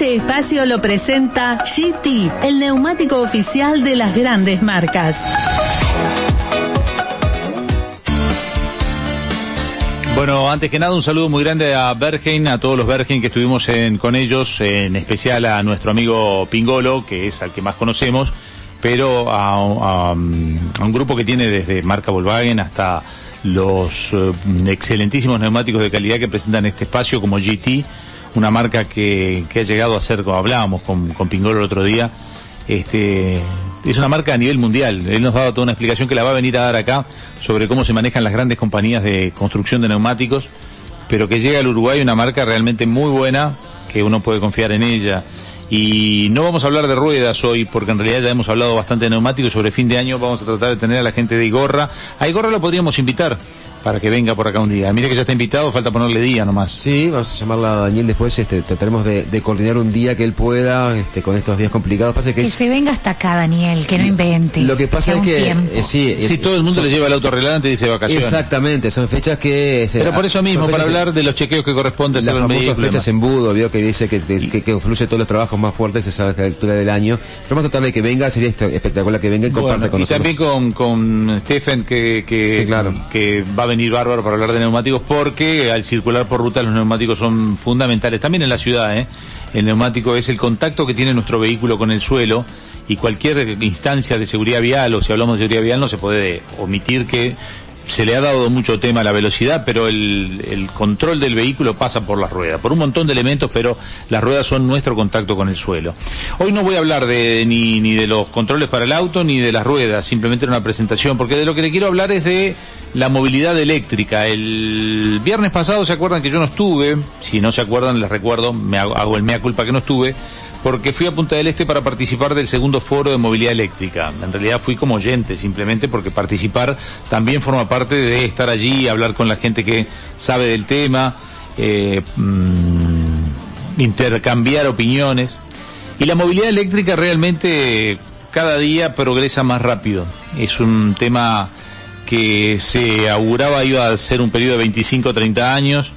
Este espacio lo presenta GT, el neumático oficial de las grandes marcas. Bueno, antes que nada un saludo muy grande a Bergen, a todos los Bergen que estuvimos con ellos, en especial a nuestro amigo Pingolo, que es al que más conocemos, pero a, un grupo que tiene desde marca Volkswagen hasta los eh, excelentísimos neumáticos de calidad que presentan este espacio como GT, una marca que, ha llegado a ser, como hablábamos con, con Pingolo el otro día, este, es una marca a nivel mundial. Él nos dado toda una explicación que la va a venir a dar acá sobre cómo se manejan las grandes compañías de construcción de neumáticos, pero que llega al Uruguay una marca realmente muy buena, que uno puede confiar en ella. Y no vamos a hablar de ruedas hoy, porque en realidad ya hemos hablado bastante de neumáticos. Sobre fin de año vamos a tratar de tener a la gente de Igorra. A Igorra lo podríamos invitar para que venga por acá un día. Mire que ya está invitado, falta ponerle día nomás. Sí, vamos a llamarla a Daniel después, este, trataremos de, coordinar un día que él pueda, este, con estos días complicados. Pasa que, se venga hasta acá, Daniel, que no invente. Lo que pasa es que, eh, sí, si todo el mundo le lleva el auto arreglante y dice vacaciones. Exactamente, son fechas que... Pero por eso mismo, para hablar de los chequeos que corresponden a las fechas embudo, vio que dice que, que, fluye todos los trabajos más fuertes a esta altura del año. Pero vamos a tratar de que venga, sería espectacular que venga y comparte con nosotros. Y también con, con Stephen, que, que, que va a venir bárbaro para hablar de neumáticos porque al circular por ruta los neumáticos son fundamentales. También en la ciudad, ¿eh? El neumático es el contacto que tiene nuestro vehículo con el suelo y cualquier instancia de seguridad vial o si hablamos de seguridad vial no se puede omitir que se le ha dado mucho tema a la velocidad, pero el, el, control del vehículo pasa por las ruedas, por un montón de elementos, pero las ruedas son nuestro contacto con el suelo. Hoy no voy a hablar de, ni, ni de los controles para el auto ni de las ruedas, simplemente una presentación, porque de lo que le quiero hablar es de la movilidad eléctrica. El viernes pasado se acuerdan que yo no estuve, si no se acuerdan les recuerdo, me hago, el mea culpa que no estuve, porque fui a Punta del Este para participar del segundo foro de movilidad eléctrica. En realidad fui como oyente simplemente porque participar también forma parte de estar allí, hablar con la gente que sabe del tema, eh, mm, intercambiar opiniones. Y la movilidad eléctrica realmente cada día progresa más rápido. Es un tema que se auguraba iba a ser un periodo de 25 o 30 años.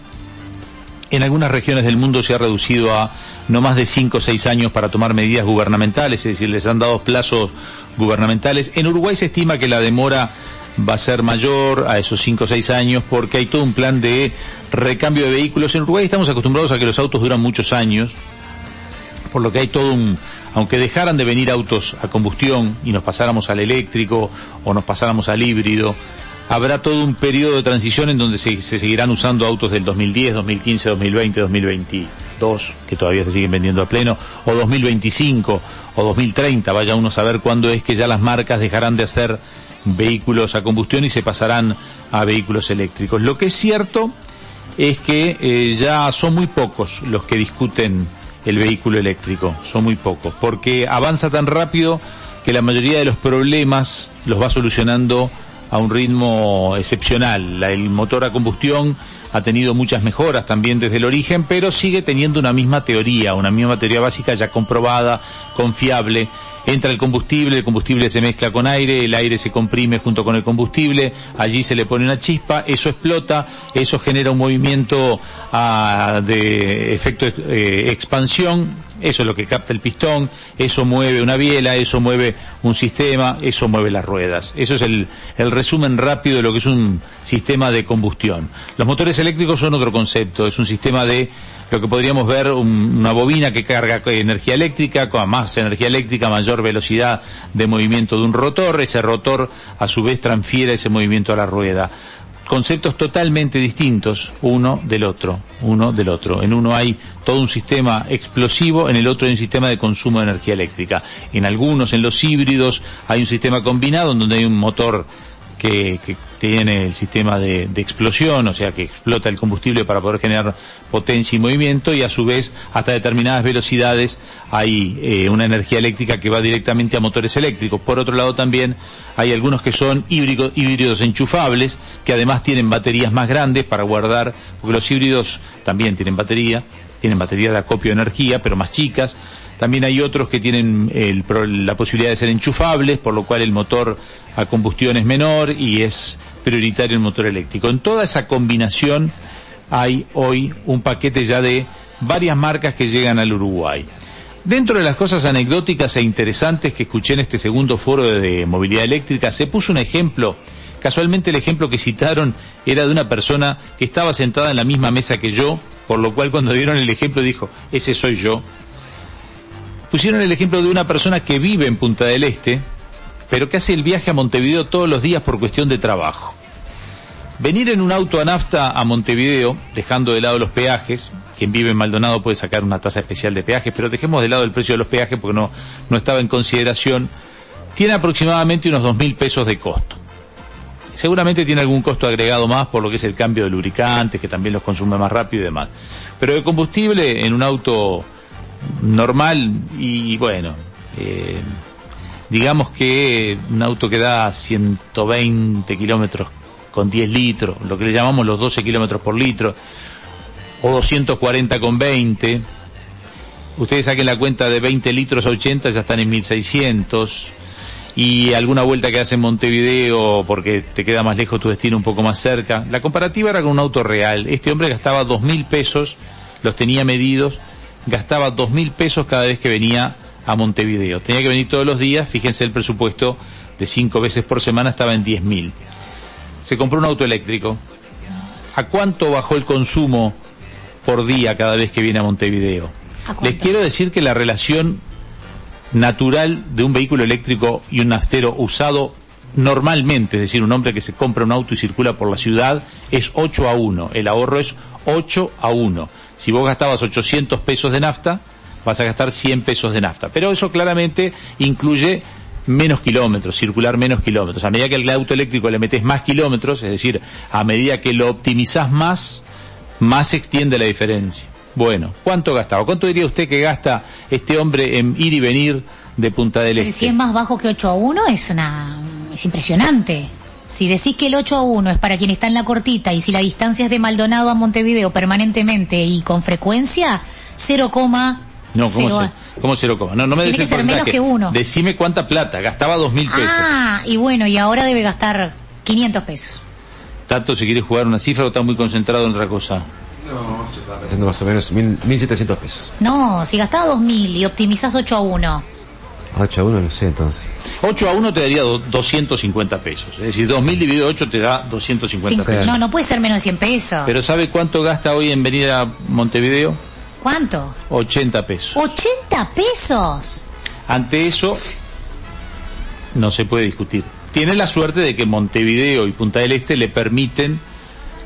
En algunas regiones del mundo se ha reducido a no más de cinco o seis años para tomar medidas gubernamentales, es decir, les han dado plazos gubernamentales. En Uruguay se estima que la demora va a ser mayor a esos cinco o seis años porque hay todo un plan de recambio de vehículos. En Uruguay estamos acostumbrados a que los autos duran muchos años, por lo que hay todo un, aunque dejaran de venir autos a combustión y nos pasáramos al eléctrico o nos pasáramos al híbrido, habrá todo un periodo de transición en donde se, se seguirán usando autos del 2010, 2015, 2020, 2022 que todavía se siguen vendiendo a pleno, o 2025 o 2030, vaya uno a saber cuándo es que ya las marcas dejarán de hacer vehículos a combustión y se pasarán a vehículos eléctricos. Lo que es cierto es que eh, ya son muy pocos los que discuten el vehículo eléctrico, son muy pocos, porque avanza tan rápido que la mayoría de los problemas los va solucionando a un ritmo excepcional. el motor a combustión ha tenido muchas mejoras también desde el origen, pero sigue teniendo una misma teoría, una misma teoría básica ya comprobada, confiable. Entra el combustible, el combustible se mezcla con aire, el aire se comprime junto con el combustible, allí se le pone una chispa, eso explota, eso genera un movimiento ah, de efecto eh, expansión, eso es lo que capta el pistón, eso mueve una biela, eso mueve un sistema, eso mueve las ruedas. Eso es el, el resumen rápido de lo que es un sistema de combustión. Los motores eléctricos son otro concepto, es un sistema de lo que podríamos ver una bobina que carga energía eléctrica, con más energía eléctrica, mayor velocidad de movimiento de un rotor, ese rotor a su vez transfiere ese movimiento a la rueda conceptos totalmente distintos uno del otro, uno del otro. En uno hay todo un sistema explosivo, en el otro hay un sistema de consumo de energía eléctrica. En algunos, en los híbridos, hay un sistema combinado en donde hay un motor que, tiene el sistema de, explosión, o sea que explota el combustible para poder generar potencia y movimiento y a su vez hasta determinadas velocidades hay eh, una energía eléctrica que va directamente a motores eléctricos. Por otro lado también hay algunos que son híbridos, híbridos enchufables que además tienen baterías más grandes para guardar, porque los híbridos también tienen batería, tienen batería de acopio de energía pero más chicas también hay otros que tienen la posibilidad de ser enchufables, por lo cual el motor a combustión es menor y es prioritario el motor eléctrico. En toda esa combinación hay hoy un paquete ya de varias marcas que llegan al Uruguay. Dentro de las cosas anecdóticas e interesantes que escuché en este segundo foro de movilidad eléctrica, se puso un ejemplo. Casualmente el ejemplo que citaron era de una persona que estaba sentada en la misma mesa que yo, por lo cual cuando dieron el ejemplo dijo, ese soy yo. Pusieron el ejemplo de una persona que vive en Punta del Este, pero que hace el viaje a Montevideo todos los días por cuestión de trabajo. Venir en un auto a nafta a Montevideo, dejando de lado los peajes, quien vive en Maldonado puede sacar una tasa especial de peajes, pero dejemos de lado el precio de los peajes porque no, no estaba en consideración, tiene aproximadamente unos dos mil pesos de costo. Seguramente tiene algún costo agregado más por lo que es el cambio de lubricantes, que también los consume más rápido y demás. Pero de combustible en un auto normal y bueno, eh, digamos que un auto que da 120 kilómetros con 10 litros, lo que le llamamos los 12 kilómetros por litro, o 240 con 20. Ustedes saquen la cuenta de 20 litros a 80, ya están en 1600. Y alguna vuelta que hace en Montevideo porque te queda más lejos tu destino un poco más cerca. La comparativa era con un auto real. Este hombre gastaba 2.000 pesos, los tenía medidos, gastaba 2.000 pesos cada vez que venía a Montevideo. Tenía que venir todos los días, fíjense el presupuesto de 5 veces por semana estaba en 10.000 se compró un auto eléctrico. ¿A cuánto bajó el consumo por día cada vez que viene a Montevideo? Les quiero decir que la relación natural de un vehículo eléctrico y un naftero usado normalmente, es decir, un hombre que se compra un auto y circula por la ciudad, es 8 a 1. El ahorro es 8 a 1. Si vos gastabas 800 pesos de nafta, vas a gastar 100 pesos de nafta. Pero eso claramente incluye menos kilómetros, circular menos kilómetros. A medida que el auto eléctrico le metes más kilómetros, es decir, a medida que lo optimizás más, más se extiende la diferencia. Bueno, ¿cuánto gastaba? ¿Cuánto diría usted que gasta este hombre en ir y venir de Punta del Este? si es más bajo que 8 a 1 es una es impresionante. Si decís que el 8 a 1 es para quien está en la cortita y si la distancia es de Maldonado a Montevideo permanentemente y con frecuencia, 0, no, ¿cómo, ¿cómo cero coma? No, no me des el porcentaje. Que uno. Decime cuánta plata. Gastaba dos mil pesos. Ah, y bueno, y ahora debe gastar 500 pesos. Tato, si quieres jugar una cifra o está muy concentrado en otra cosa. No, se está pensando más o menos 1.700 pesos. No, si gastaba 2.000 y optimizás 8 a 1. 8 a 1 no sé entonces. 8 a 1 te daría 250 pesos. Es decir, 2.000 dividido 8 te da 250 pesos. No, no puede ser menos de 100 pesos. Pero ¿sabe cuánto gasta hoy en venir a Montevideo? ¿Cuánto? 80 pesos. ¿80 pesos? Ante eso, no se puede discutir. Tiene la suerte de que Montevideo y Punta del Este le permiten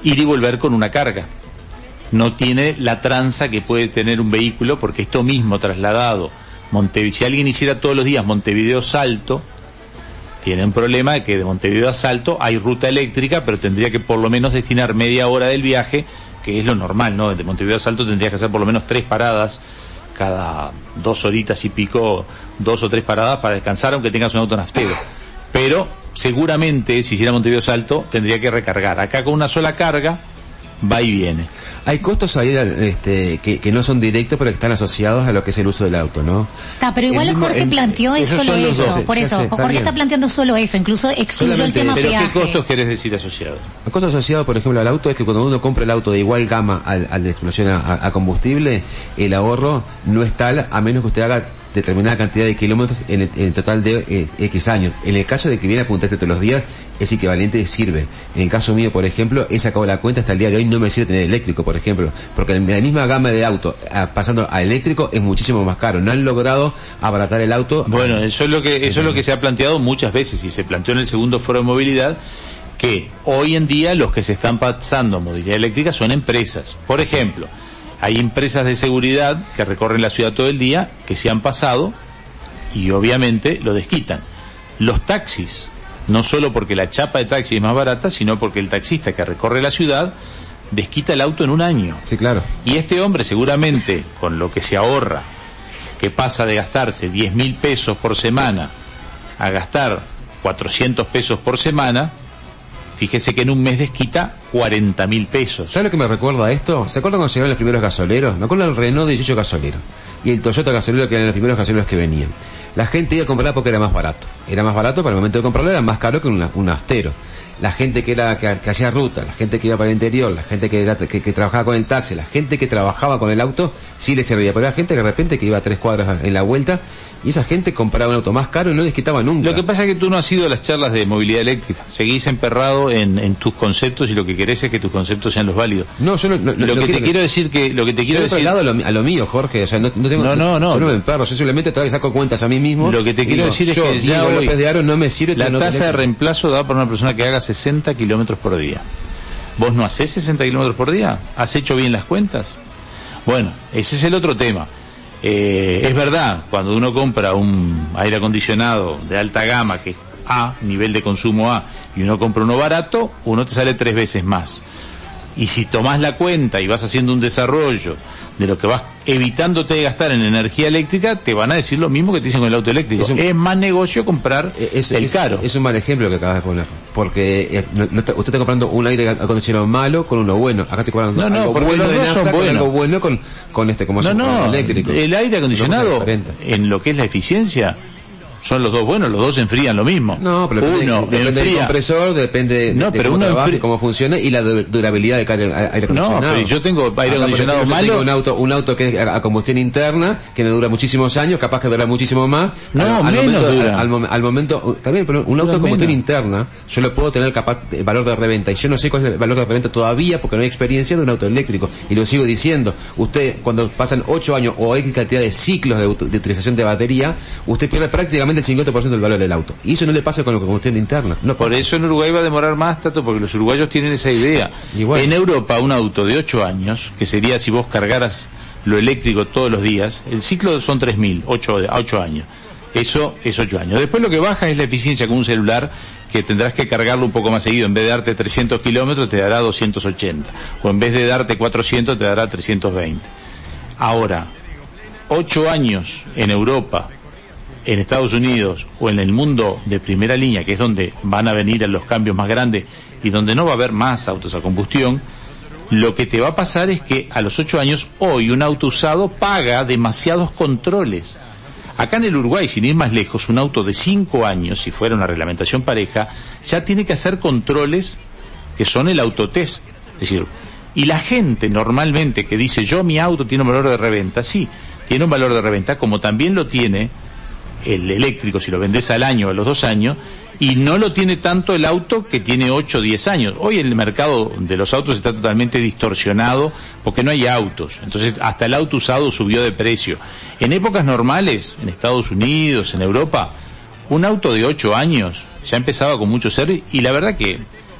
ir y volver con una carga. No tiene la tranza que puede tener un vehículo porque esto mismo trasladado, Montevideo, si alguien hiciera todos los días Montevideo Salto, tiene un problema de que de Montevideo a Salto hay ruta eléctrica, pero tendría que por lo menos destinar media hora del viaje que es lo normal, ¿no? De Montevideo a Salto tendrías que hacer por lo menos tres paradas cada dos horitas y pico, dos o tres paradas para descansar aunque tengas un auto naftero. Pero seguramente si hiciera Montevideo Salto tendría que recargar. Acá con una sola carga va y viene. Hay costos ahí este, que, no son directos, pero que están asociados a lo que es el uso del auto, ¿no? Está, pero igual Jorge planteó es solo eso, por eso. Jorge está planteando solo eso, incluso excluyó el tema ¿Pero qué costos querés decir asociados? Los costos asociados, por ejemplo, al auto es que cuando uno compra el auto de igual gama al, al de explosión a combustible, el ahorro no es tal a menos que usted haga determinada cantidad de kilómetros en el, total de eh, X años. En el caso de que viene a apuntarte todos los días, es equivalente sirve. En el caso mío, por ejemplo, he sacado la cuenta hasta el día de hoy, no me sirve tener eléctrico, por ejemplo, porque en la misma gama de auto, pasando a eléctrico, es muchísimo más caro. No han logrado abaratar el auto. Bueno, eso es lo que, eso es lo que se ha planteado muchas veces y se planteó en el segundo foro de movilidad que hoy en día los que se están pasando a movilidad eléctrica son empresas. Por ejemplo, hay empresas de seguridad que recorren la ciudad todo el día que se han pasado y obviamente lo desquitan. Los taxis, no solo porque la chapa de taxi es más barata, sino porque el taxista que recorre la ciudad desquita el auto en un año. Sí, claro. Y este hombre seguramente, con lo que se ahorra, que pasa de gastarse 10 mil pesos por semana a gastar 400 pesos por semana, Fíjese que en un mes desquita 40 mil pesos. ¿Sabe lo que me recuerda a esto? ¿Se acuerdan cuando llegaron los primeros gasoleros? Me acuerdo del Renault 18 gasolero y el Toyota gasolero que eran los primeros gasoleros que venían. La gente iba a comprarla porque era más barato. Era más barato, para el momento de comprarlo era más caro que un, aftero. la gente que era que, hacía ruta, la gente que iba para el interior, la gente que, que, trabajaba con el taxi, la gente que trabajaba con el auto, sí le servía. Pero la gente que de repente que iba a tres cuadras en la vuelta y esa gente compraba un auto más caro y no desquitaba nunca. Lo que pasa es que tú no has ido a las charlas de movilidad eléctrica. Seguís emperrado en, en tus conceptos y lo que querés es que tus conceptos sean los válidos. No, yo no, lo que te quiero decir que lo que te quiero decir lado a lo, mío, Jorge, o sea, no, tengo no, no, no, yo no me emperro, yo simplemente trato saco cuentas a mí mismo. Lo que te quiero decir es que ya hoy, de Aro no me sirve la tasa de reemplazo da para una persona que haga 60 kilómetros por día. ¿Vos no hacés 60 kilómetros por día? ¿Has hecho bien las cuentas? Bueno, ese es el otro tema. Eh, es verdad, cuando uno compra un aire acondicionado de alta gama, que es A, nivel de consumo A, y uno compra uno barato, uno te sale tres veces más. Y si tomás la cuenta y vas haciendo un desarrollo de lo que vas evitándote de gastar en energía eléctrica, te van a decir lo mismo que te dicen con el auto eléctrico. Es, más negocio comprar eh, es, el caro. Es un mal ejemplo que acabas de poner. Porque eh, usted está comprando un aire acondicionado malo con uno bueno. Acá estoy comprando algo bueno de nafta con algo bueno con, con este como no, no, eléctrico. El aire acondicionado, en lo que es la eficiencia, son los dos buenos, los dos enfrían lo mismo. No, pero uno depende, del compresor, depende no, de, pero cómo, trabaja, cómo funciona y la durabilidad del aire, acondicionado. No, pero yo tengo aire acondicionado malo. un auto, un auto que es a combustión interna, que me dura muchísimos años, capaz que dura muchísimo más. No, al, menos momento, dura. Al, momento, también, pero un auto a combustión interna, yo lo puedo tener capaz, el valor de reventa, y yo no sé cuál es el valor de reventa todavía porque no hay experiencia de un auto eléctrico. Y lo sigo diciendo, usted, cuando pasan 8 años o X cantidad de ciclos de, de utilización de batería, usted pierde prácticamente el 50% del valor del auto. Y eso no le pasa con la combustión interna. No Por eso en Uruguay va a demorar más, Tato, porque los uruguayos tienen esa idea. En Europa, un auto de 8 años, que sería si vos cargaras lo eléctrico todos los días, el ciclo son 3.000, 8, 8 años. Eso es 8 años. Después lo que baja es la eficiencia con un celular que tendrás que cargarlo un poco más seguido. En vez de darte 300 kilómetros, te dará 280. O en vez de darte 400, te dará 320. Ahora, 8 años en Europa en Estados Unidos o en el mundo de primera línea, que es donde van a venir los cambios más grandes y donde no va a haber más autos a combustión, lo que te va a pasar es que a los ocho años hoy un auto usado paga demasiados controles. Acá en el Uruguay, sin ir más lejos, un auto de cinco años, si fuera una reglamentación pareja, ya tiene que hacer controles que son el autotest. Es decir, y la gente normalmente que dice yo mi auto tiene un valor de reventa, sí, tiene un valor de reventa como también lo tiene el eléctrico si lo vendes al año a los dos años y no lo tiene tanto el auto que tiene 8 o 10 años. Hoy el mercado de los autos está totalmente distorsionado porque no hay autos. Entonces hasta el auto usado subió de precio. En épocas normales, en Estados Unidos, en Europa, un auto de 8 años ya empezaba con mucho ser y la verdad que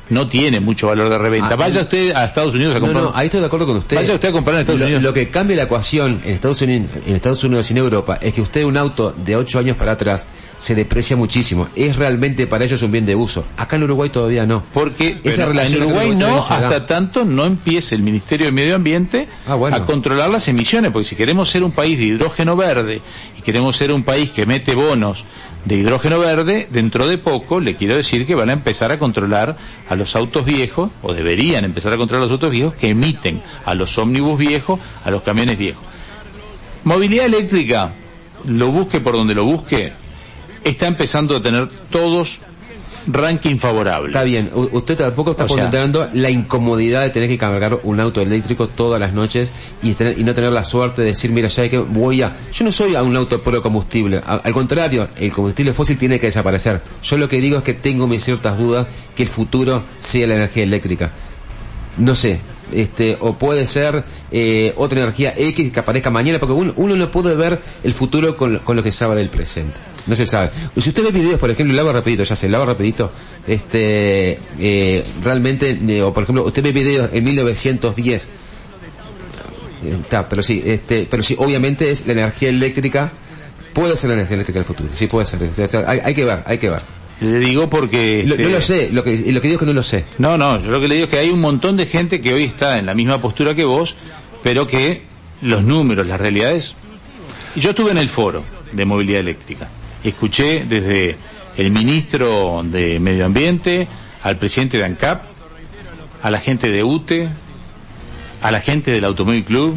no tiene mucho valor de reventa. Ah, Vaya usted a Estados Unidos a comprar. No, ahí estoy de acuerdo con usted. Vaya usted a comprar en Estados Unidos. Lo que cambia la ecuación en Estados Unidos, en Estados Unidos y en Europa es que usted un auto de 8 años para atrás se deprecia muchísimo. Es realmente para ellos un bien de uso. Acá en Uruguay todavía no. Porque Esa relación en Uruguay no, hasta tanto no empiece el Ministerio de Medio Ambiente ah, a controlar las emisiones, porque si queremos ser un país de hidrógeno verde y queremos ser un país que mete bonos de hidrógeno verde, dentro de poco le quiero decir que van a empezar a controlar a los autos viejos, o deberían empezar a controlar a los autos viejos que emiten a los ómnibus viejos, a los camiones viejos. Movilidad eléctrica, lo busque por donde lo busque, está empezando a tener todos ranking favorable. Está bien, usted tampoco está considerando la incomodidad de tener que cargar un auto eléctrico todas las noches y, y no tener la suerte de decir, mira, ya que voy a... Yo no soy a un auto pro combustible, al contrario, el combustible fósil tiene que desaparecer. Yo lo que digo es que tengo mis ciertas dudas que el futuro sea la energía eléctrica. No sé, este, o puede ser eh, otra energía X que aparezca mañana, porque uno, uno no puede ver el futuro con, con lo que sabe del presente no se sabe. Si usted ve videos, por ejemplo, lo hago rapidito, ya sé, lo hago rapidito, este, eh, realmente, eh, o por ejemplo, usted ve videos en 1910, eh, está, pero sí, este, pero sí, obviamente es la energía eléctrica, puede ser la energía eléctrica del futuro, sí puede ser, hay, hay que ver, hay que ver. Le digo porque... no lo sé, lo que, lo que digo es que no lo sé. No, no, yo lo que le digo es que hay un montón de gente que hoy está en la misma postura que vos, pero que los números, las realidades... Yo estuve en el foro de movilidad eléctrica escuché desde el ministro de Medio Ambiente, al presidente de ANCAP, a la gente de UTE, a la gente del Automóvil Club.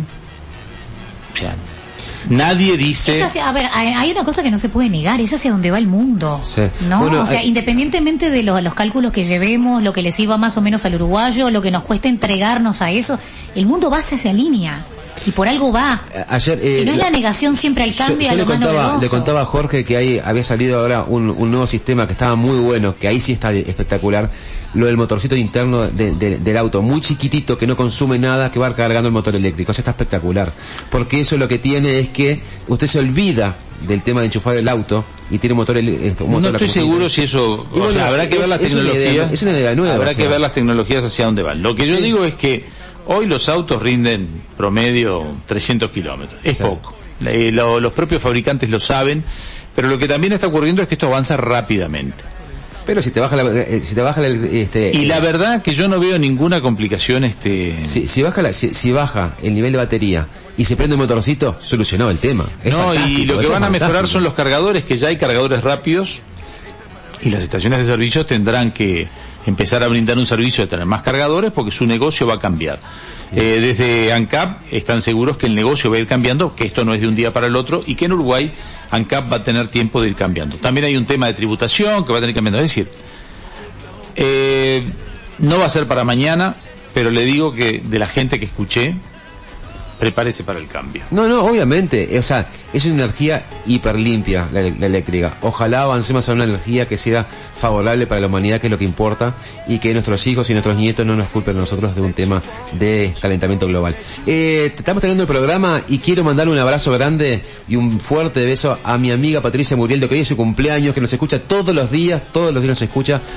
Nadie dice... a ver, hay una cosa que no se puede negar, es hacia donde va el mundo. ¿no? o sea, independientemente de los, los cálculos que llevemos, lo que le sirva más o menos al uruguayo, lo que nos cuesta entregarnos a eso, el mundo va hacia esa línea. Y por algo va. Ayer, eh, si no es la negación siempre al cambio, yo, le, contaba, le contaba a Jorge que ahí había salido ahora un, un, nuevo sistema que estaba muy bueno, que ahí sí está espectacular. Lo del motorcito interno del auto, muy chiquitito, que no consume nada, que va cargando el motor eléctrico. Eso está espectacular. Porque eso lo que tiene es que usted se olvida del tema de enchufar el auto y tiene motor, eléctrico no estoy seguro si eso habrá que ver las tecnologías es una idea nueva, habrá que ver las tecnologías hacia dónde van lo que yo digo es que Hoy los autos rinden promedio 300 kilómetros. Es poco. los propios fabricantes lo saben, pero lo que también está ocurriendo es que esto avanza rápidamente. Pero si te baja la, eh, si te baja el, este, y la verdad que yo no veo ninguna complicación este si, si baja la, si, baja el nivel de batería y se prende un motorcito solucionó el tema no y lo que van a mejorar son los cargadores que ya hay cargadores rápidos y las estaciones de servicio tendrán que empezar a brindar un servicio de tener más cargadores porque su negocio va a cambiar. Eh, desde ANCAP están seguros que el negocio va a ir cambiando, que esto no es de un día para el otro y que en Uruguay ANCAP va a tener tiempo de ir cambiando. También hay un tema de tributación que va a tener cambiando. Es decir, eh, no va a ser para mañana, pero le digo que de la gente que escuché, prepárese para el cambio. No, no, obviamente, o sea, es una energía hiper limpia la, eléctrica. Ojalá avancemos a una energía que sea favorable para la humanidad, que es lo que importa, y que nuestros hijos y nuestros nietos no nos culpen a nosotros de un tema de calentamiento global. Eh, estamos teniendo el programa y quiero mandarle un abrazo grande y un fuerte beso a mi amiga Patricia Muriel, que hoy es su cumpleaños, que nos escucha todos los días, todos los días nos escucha,